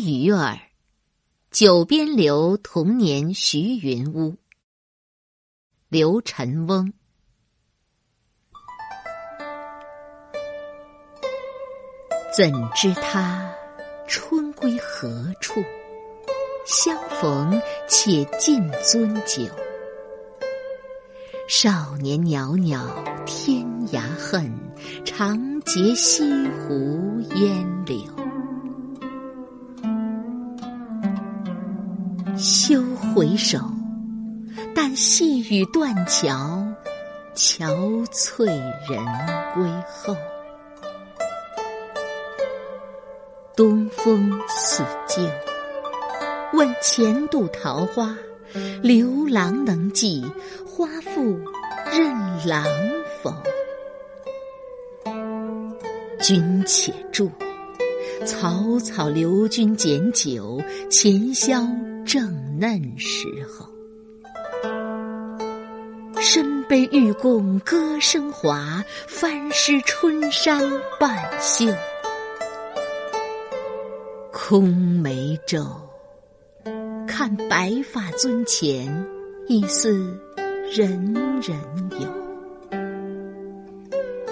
鱼儿，九边留童年徐云屋。刘晨翁。怎知他春归何处？相逢且尽樽酒。少年袅袅天涯恨，长结西湖烟柳。休回首，但细雨断桥，憔悴人归后。东风似旧，问前度桃花，刘郎能记花复任郎否？君且住，草草留君检酒，前宵正嫩时候。身背玉供歌声华，翻湿春衫半袖。空眉皱，看白发尊前，一似人人有。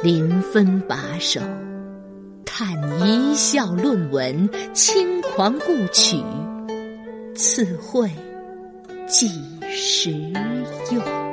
临分把手，看一笑论文，轻狂故曲，此会几时有？